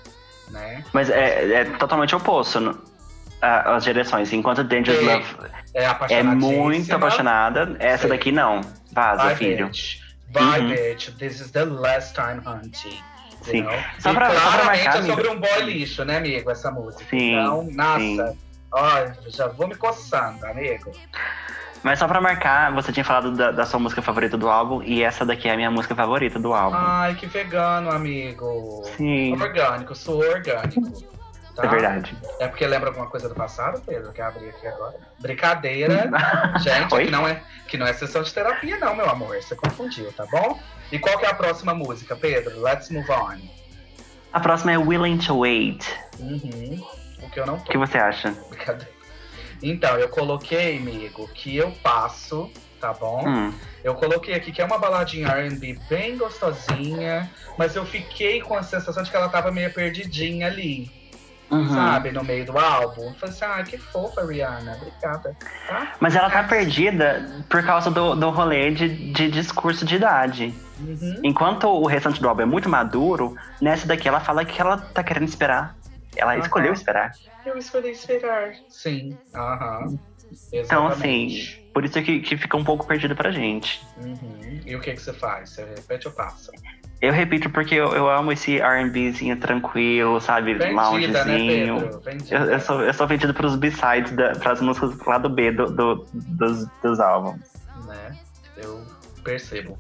né? Mas é, é totalmente oposto no- a- as direções. Enquanto Dangerous Sim. Love É é muito apaixonada, essa Sim. daqui não. Vaza, Bye, filho. bitch. Bye, Uhum. bitch. This is the last time hunting. Sim. Só e pra- só pra claramente marcar, é sobre um boy lixo, né, amigo, essa música. Sim, Então, nossa, sim. ó, já vou me coçando, amigo. Mas só pra marcar, você tinha falado da, da sua música favorita do álbum, e essa daqui é a minha música favorita do álbum. Ai, que vegano, amigo. Sim, Orgânico, sou orgânico. tá? é verdade. É porque lembra alguma coisa do passado, Pedro, que eu abri aqui agora? Brincadeira, [laughs] gente, Oi? que não, é, que não é sessão de terapia, não, meu amor. Você confundiu, tá bom? E qual que é a próxima música, Pedro? Let's move on. A próxima é Willing to Wait. Uhum. O que eu não O tô. que você acha? Brincadeira. Então, eu coloquei, amigo, que eu passo, tá bom? Hum, Eu coloquei aqui que é uma baladinha R&B bem gostosinha, mas eu fiquei com a sensação de que ela tava meio perdidinha ali, uhum. sabe? No meio do álbum. Eu falei assim, ah, que fofa, Rihanna. Obrigada, tá? Mas ela tá perdida por causa do, do rolê de, de discurso de idade. Uhum. Enquanto o restante do álbum é muito maduro, nessa daqui ela fala que ela tá querendo esperar. Ela Aham. escolheu esperar. Eu escolhi esperar. Sim, aham. Então, assim, por isso que, que fica um pouco perdido pra gente. Uhum. E o que, que você faz? Você repete ou passa? Eu repito porque eu, eu amo esse RBzinho tranquilo, sabe? Vendida, né, Loungezinho. Vendida. eu, eu sou, eu sou vendido pros B-sides, pras músicas do lado B do, do- dos, dos álbuns. né? Eu percebo.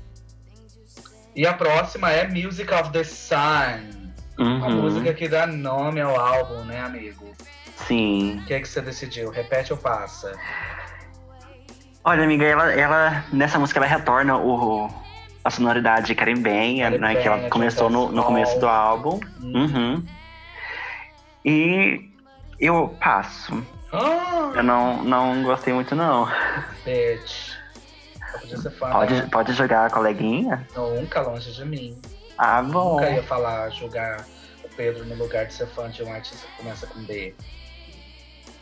E a próxima é Music of the Sun. A Uhum, música que dá nome ao álbum, né, amigo? Sim. O que é que você decidiu? Repete ou passa? Olha, amiga, ela, ela nessa música ela retorna o, a sonoridade carimbenha, né? Que ela começou no, no começo do álbum. Hum. Uhum. E eu passo. Ah, Eu não, não gostei muito, não. bitch. Fã Pode, pode jogar a coleguinha? Nunca longe de mim. Ah, bom. Nunca ia falar, jogar o Pedro no lugar de ser fã de um artista que começa com B.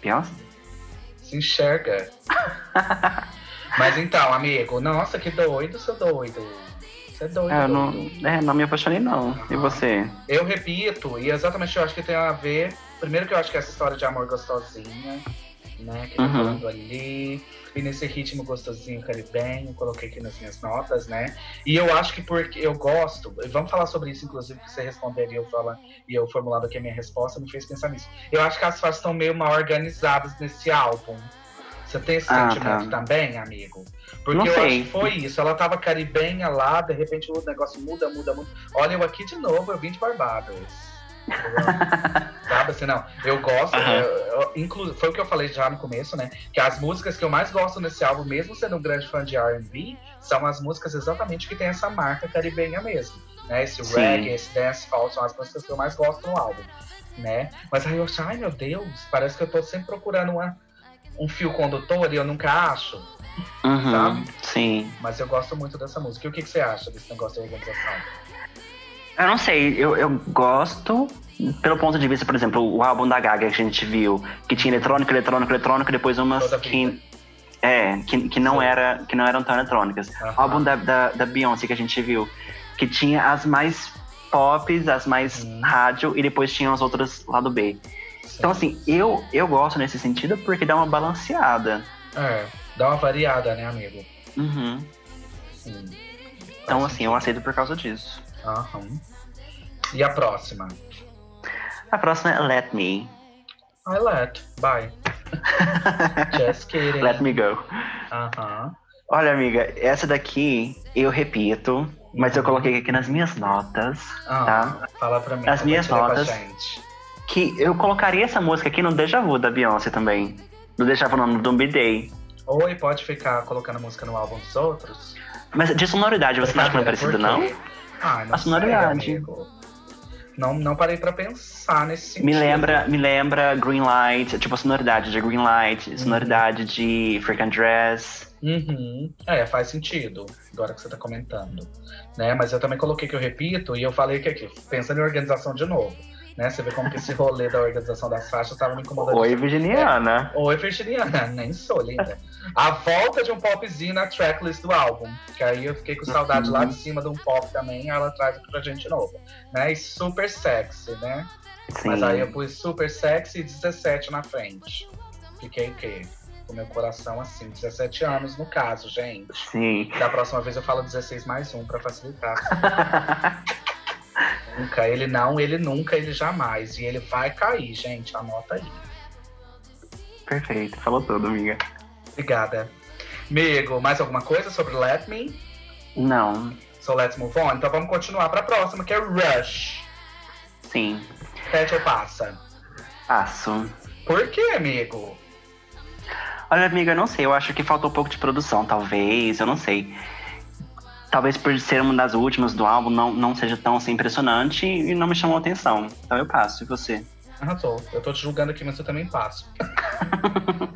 Beyoncé? Se enxerga. [laughs] Mas então, amigo, nossa, que doido, seu doido. Você é doido. É, eu não, doido. é, não me apaixonei, não. E você? Eu repito, e exatamente eu acho que tem a ver. Primeiro que eu acho que essa história de amor gostosinha, né? Que tá Uhum. falando ali. E nesse ritmo gostosinho caribenho, coloquei aqui nas minhas notas, né? E eu acho que porque eu gosto, vamos falar sobre isso, inclusive, que você responder e eu falar, e eu formulando aqui a minha resposta, me fez pensar nisso. Eu acho que as faixas estão meio mal organizadas nesse álbum. Você tem esse Ah, sentimento tá. também, amigo? Porque Não eu sei. acho que foi isso. Ela tava caribenha lá, de repente o negócio muda, muda, muda. Olha, eu aqui de novo, eu vim de Barbados. Sabe assim, não. Eu gosto, Aham. eu- eu- inclu- foi o que eu falei já no começo, né? Que as músicas que eu mais gosto nesse álbum, mesmo sendo um grande fã de RB, são as músicas exatamente que tem essa marca caribenha mesmo. Né? Esse Sim. reggae, esse dancehall, são as músicas que eu mais gosto no álbum. Né? Mas aí eu acho, ai meu Deus, parece que eu tô sempre procurando uma, um fio condutor e eu nunca acho. Uhum, Sabe? sim. Mas eu gosto muito dessa música. E o que, que você acha desse negócio de organização? Eu não sei, eu, eu gosto pelo ponto de vista, por exemplo, o álbum da Gaga que a gente viu, que tinha eletrônico, eletrônico, eletrônico, depois umas que. É, que, que, não Sim. era, que não eram tão eletrônicas. Aham. O álbum da, da, da Beyoncé que a gente viu, que tinha as mais pops, as mais Hum. rádio, e depois tinha as outras lado B. Então, assim, eu, eu gosto nesse sentido porque dá uma balanceada. É, dá uma variada, né, amigo? Uhum. Sim. Então, assim, eu aceito por causa disso. Aham. E a próxima? A próxima é Let Me. I let. Bye. [laughs] Just kidding. Let Me Go. Aham. Olha, amiga, essa daqui eu repito, mas eu coloquei aqui nas minhas notas, Ah, tá? Fala pra mim. As minhas notas. Que eu colocaria essa música aqui no Deja Vu da Beyoncé também. No Deja Vu, não, no Doom Day. Oi, pode ficar colocando música no álbum dos outros? Mas de sonoridade, você não acha que não é parecido, não? Ah, não A sonoridade. Sei, não, não parei pra pensar nesse sentido. Me lembra, me lembra Green Light, tipo a sonoridade de Green Light, sonoridade de Freak and Dress. Uhum. É, faz sentido, agora que você tá comentando. Né? Mas eu também coloquei que eu repito, e eu falei que aqui, pensando em organização de novo. Né? Você vê como que esse rolê da organização das faixas tava me incomodando. Oi, Virginiana. Oi, Virginiana, [laughs] nem sou, linda. A volta de um popzinho na tracklist do álbum. Que aí eu fiquei com saudade lá de cima de um pop também, ela traz aqui pra gente novo. Né? E super sexy, né? Sim. Mas aí eu pus super sexy e 17 na frente. Fiquei o quê? Com meu coração assim, 17 anos no caso, gente. Sim. Da próxima vez eu falo 16 mais um pra facilitar. [laughs] nunca, ele não, ele nunca, ele jamais. E ele vai cair, gente. Anota aí. Perfeito, falou tudo, amiga. Obrigada. Amigo, mais alguma coisa sobre Let Me? Não, So let's move on. Então vamos continuar pra próxima, que é Rush. sim. Pede ou passa? Passo. Por quê, amigo? Olha, amiga, eu não sei. Eu acho que faltou um pouco de produção, talvez. Eu não sei. Talvez por ser uma das últimas do álbum não, não seja tão assim, impressionante e não me chamou a atenção. Então eu passo. E você? Arrasou. Eu tô te julgando aqui, mas eu também passo. [laughs]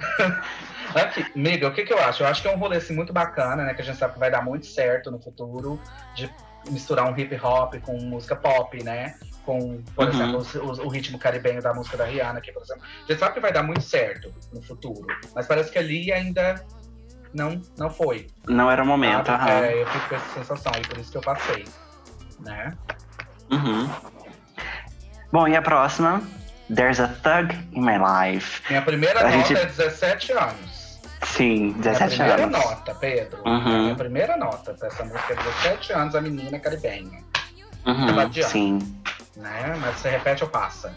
aqui, amiga, o que, que eu acho? Eu acho que é um rolê assim, muito bacana, né? Que a gente sabe que vai dar muito certo no futuro de misturar um hip hop com música pop, né? Com, por Uhum. exemplo, o, o ritmo caribenho da música da Rihanna aqui, por exemplo. A gente sabe que vai dar muito certo no futuro. Mas parece que ali ainda não, não foi. Não era o momento, sabe? aham. É, eu fico com essa sensação e por isso que eu passei. Né? Uhum. Bom, e a próxima? There's a Thug in My Life. Minha primeira A nota gente- é 17 anos. Sim, 17 minha primeira anos. nota, Pedro. Uhum. Minha primeira nota essa música é 17 anos, a menina caribenha. Uhum, sim. Né? Mas você repete ou passa?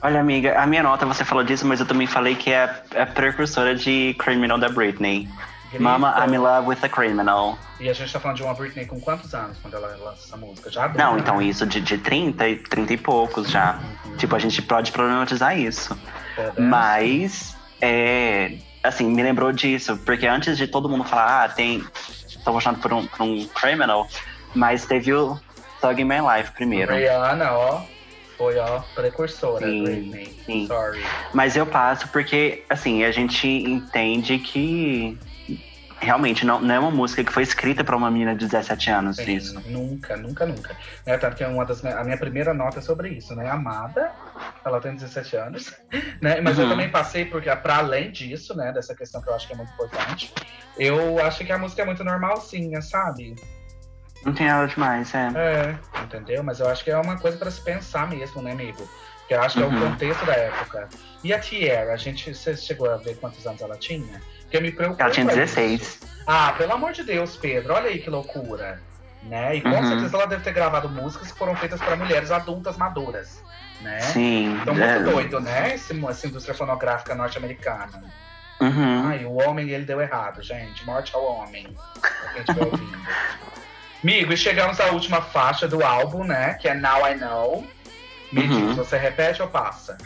Olha, amiga, a minha nota, você falou disso, mas eu também falei que é a, a precursora de Criminal da Britney. Grita. Mama, I'm in love with a criminal. E a gente tá falando de uma Britney com quantos anos quando ela lança essa música? Já adulta, Não, né? então isso de, de 30 e 30 e poucos já. Uhum. Tipo, a gente pode problematizar isso. Toda. Mas, é, assim, me lembrou disso, porque antes de todo mundo falar, ah, tem. tô apaixonado por um, por um criminal, mas teve o Thug in My Life primeiro. Rihanna, ó. Foi, ó, precursora, Sim, Britney. sim. Sorry. Mas eu passo porque, assim, a gente entende que realmente não, não é uma música que foi escrita para uma menina de 17 anos, Sim, isso. Nunca, nunca, nunca. Né, tanto que é uma das, a minha primeira nota é sobre isso, né? Amada, ela tem 17 anos, [laughs] né? Mas eu Uhum. também passei porque, para além disso, né? Dessa questão que eu acho que é muito importante, eu acho que a música é muito normalzinha, sabe? Não tem nada demais, é. É, entendeu? Mas eu acho que é uma coisa para se pensar mesmo, né, amigo? Que eu acho que é Uhum. o contexto da época. E a Tierra, a gente, você chegou a ver quantos anos ela tinha? Porque me preocupa. Ela tinha isso. 16. Ah, pelo amor de Deus, Pedro, olha aí que loucura. Né? E com Uhum. certeza ela deve ter gravado músicas que foram feitas para mulheres adultas maduras. Né? Sim. Então, é, muito doido, né? Esse, essa indústria fonográfica norte-americana. uhum. Ai, o homem, ele deu errado, gente. Morte ao homem. Pra quem estiver ouvindo. Amigo, e chegamos à última faixa do álbum, né? Que é Now I Know. Me Uhum. diz, você repete ou passa?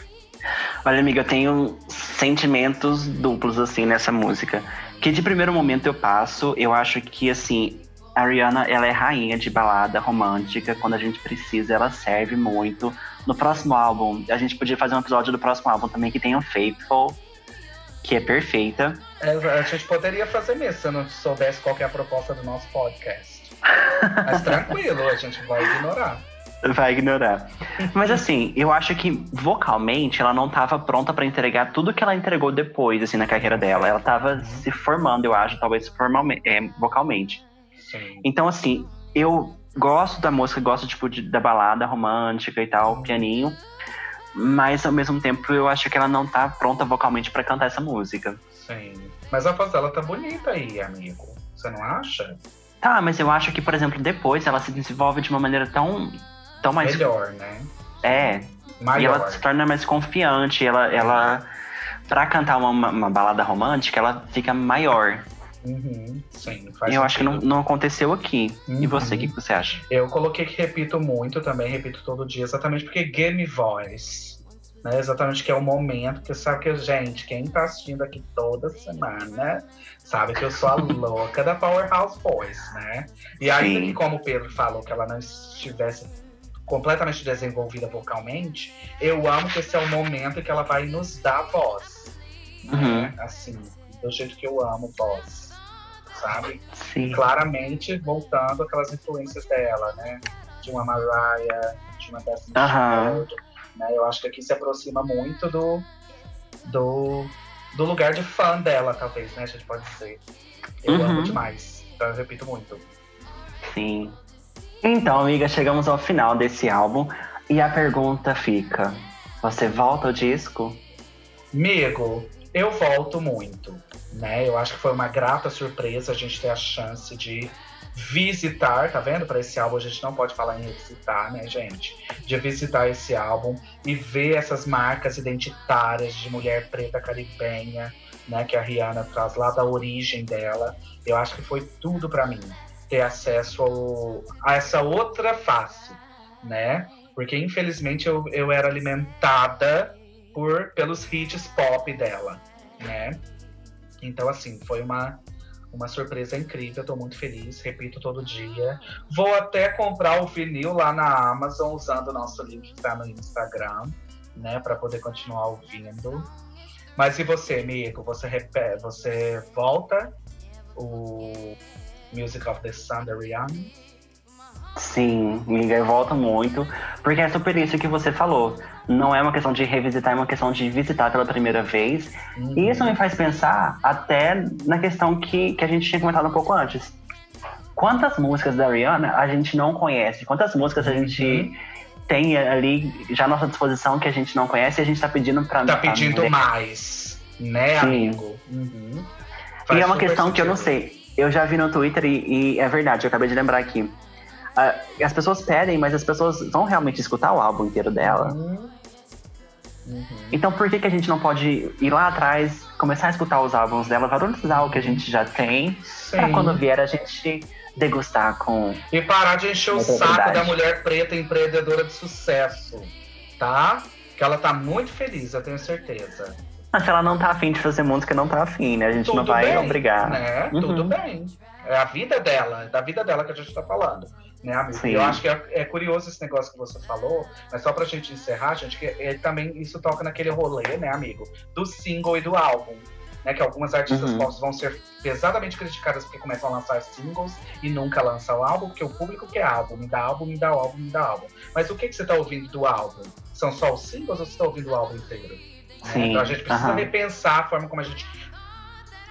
Olha, amiga, eu tenho sentimentos duplos, assim, nessa música. Que de primeiro momento eu passo, eu acho que, assim, a Rihanna, ela é rainha de balada romântica. Quando a gente precisa, ela serve muito. No próximo álbum, a gente podia fazer um episódio do próximo álbum também que tem o Faithful, que é perfeita. É, a gente poderia fazer mesmo, se eu não soubesse qual que é a proposta do nosso podcast. Mas tranquilo, a gente vai ignorar. Vai ignorar. Mas [laughs] assim, eu acho que vocalmente ela não estava pronta para entregar tudo que ela entregou depois, assim, na carreira dela. Ela estava se formando, eu acho, talvez formalmente, é, vocalmente. Sim. Então, assim, eu gosto da música, gosto, tipo, de- da balada romântica e tal, pianinho. Mas ao mesmo tempo eu acho que ela não tá pronta vocalmente para cantar essa música. Sim. Mas a voz dela tá bonita aí, amigo. Você não acha? Tá, mas eu acho que, por exemplo, depois ela se desenvolve de uma maneira tão, tão mais. Melhor, né? É, E Maior. ela se torna mais confiante, ela, ela para cantar uma, uma, balada romântica, ela fica maior. Uhum, sim, E faz eu acho que não, sentido. não aconteceu aqui. E Uhum. você, o que, que você acha? Eu coloquei que repito muito também, repito todo dia, exatamente porque give me voice. Né? Exatamente que é o momento que sabe que, gente, quem tá assistindo aqui toda semana sabe que eu sou a [laughs] louca da Powerhouse Voice, né? E ainda Sim. que, como o Pedro falou, que ela não estivesse completamente desenvolvida vocalmente, eu amo que esse é o momento que ela vai nos dar voz. Uhum. Né? Assim, do jeito que eu amo voz. Sabe? Sim. claramente voltando aquelas influências dela, né? De uma Mariah, de uma Destiny. Child, né? Eu acho que aqui se aproxima muito do, do, do lugar de fã dela, talvez, né? A gente pode dizer. Eu Uhum. amo demais. Então eu repito muito. Sim. Então, amiga, chegamos ao final desse álbum. E a pergunta fica: você volta ao disco? Amigo, eu volto muito, né? Eu acho que foi uma grata surpresa a gente ter a chance de visitar, tá vendo? Para esse álbum a gente não pode falar em visitar, né, gente? De visitar esse álbum e ver essas marcas identitárias de mulher preta caribenha, né, que a Rihanna traz lá da origem dela. Eu acho que foi tudo para mim ter acesso ao- a essa outra face, né? Porque infelizmente eu, eu era alimentada por pelos hits pop dela, né? Então assim, foi uma uma surpresa incrível, tô muito feliz, repito todo dia. Vou até comprar o vinil lá na Amazon usando o nosso link que tá no Instagram, né, para poder continuar ouvindo. Mas e você, amigo? Você repete, você volta o Music of the Sun Rihanna? Sim, amiga, eu volto muito. Porque é super isso que você falou. Não é uma questão de revisitar, é uma questão de visitar pela primeira vez. E isso me faz pensar até na questão que, que a gente tinha comentado um pouco antes. Quantas músicas da Rihanna a gente não conhece? Quantas músicas a gente tem ali já à nossa disposição que a gente não conhece e a gente tá pedindo pra Tá pedindo mais, né, Sim. amigo? Uhum. E é uma questão que eu não sentido. sei. Eu já vi no Twitter e, e é verdade, eu acabei de lembrar aqui. Ah, as pessoas pedem, mas as pessoas vão realmente escutar o álbum inteiro dela. Uhum. Uhum. Então por que, que a gente não pode ir lá atrás, começar a escutar os álbuns dela, valorizar o que a gente já tem, pra Sim. quando vier a gente degustar com. E parar de encher o saco da mulher preta empreendedora de sucesso, tá? Que ela tá muito feliz, eu tenho certeza. Mas se ela não tá afim de fazer música, não tá afim, né? A gente não Tudo vai bem, obrigar. Né? Uhum. Tudo bem. É a vida dela, é da vida dela que a gente está falando. Né, amigo? Sim. Eu acho que é, é, curioso esse negócio que você falou, mas só pra gente encerrar, gente, que é, também isso toca naquele rolê, né, amigo? Do single e do álbum. Né, que algumas artistas uhum. vão ser pesadamente criticadas porque começam a lançar singles e nunca lançam o álbum, porque o público quer álbum, me dá álbum, me dá álbum, me dá álbum. Mas o que, que você tá ouvindo do álbum? São só os singles ou você tá ouvindo o álbum inteiro? Sim. Então a gente precisa uhum. repensar a forma como a gente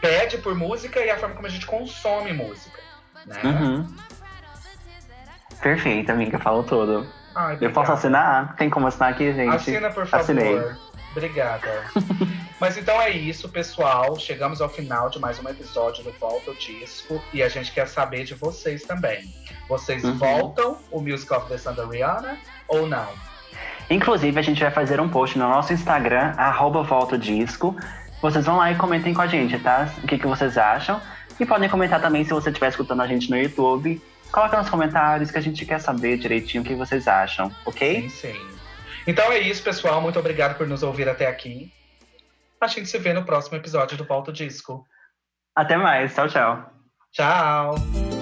pede por música e a forma como a gente consome música. Né? Uhum. Perfeito, amiga, falou tudo. Ai, eu posso assinar? Tem como assinar aqui, gente? Assina, por favor. Assinei. Obrigada. [laughs] Mas então é isso, pessoal. Chegamos ao final de mais um episódio do Volta o Disco e a gente quer saber de vocês também. Vocês uhum. voltam o Music of the Sun da Rihanna ou não? Inclusive, a gente vai fazer um post no nosso Instagram, arroba Volta o Disco. Vocês vão lá e comentem com a gente, tá? O que, que vocês acham. E podem comentar também se você estiver escutando a gente no YouTube. Coloca nos comentários que a gente quer saber direitinho o que vocês acham, ok? Sim, sim. Então é isso, pessoal. Muito obrigado por nos ouvir até aqui. A gente se vê no próximo episódio do Volta Disco. Até mais. Tchau, tchau. Tchau.